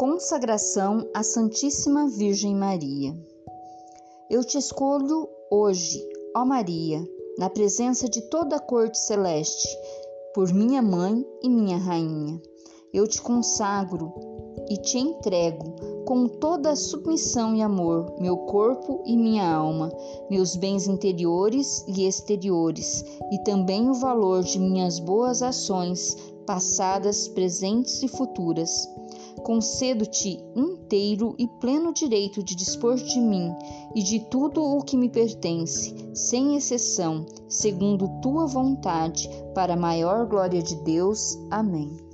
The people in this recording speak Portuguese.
Consagração à Santíssima Virgem Maria. Eu te escolho hoje, ó Maria, na presença de toda a corte celeste, por minha mãe e minha rainha. Eu te consagro e te entrego com toda a submissão e amor, meu corpo e minha alma, meus bens interiores e exteriores, e também o valor de minhas boas ações, passadas, presentes e futuras concedo-te inteiro e pleno direito de dispor de mim e de tudo o que me pertence, sem exceção, segundo tua vontade, para a maior glória de Deus. Amém.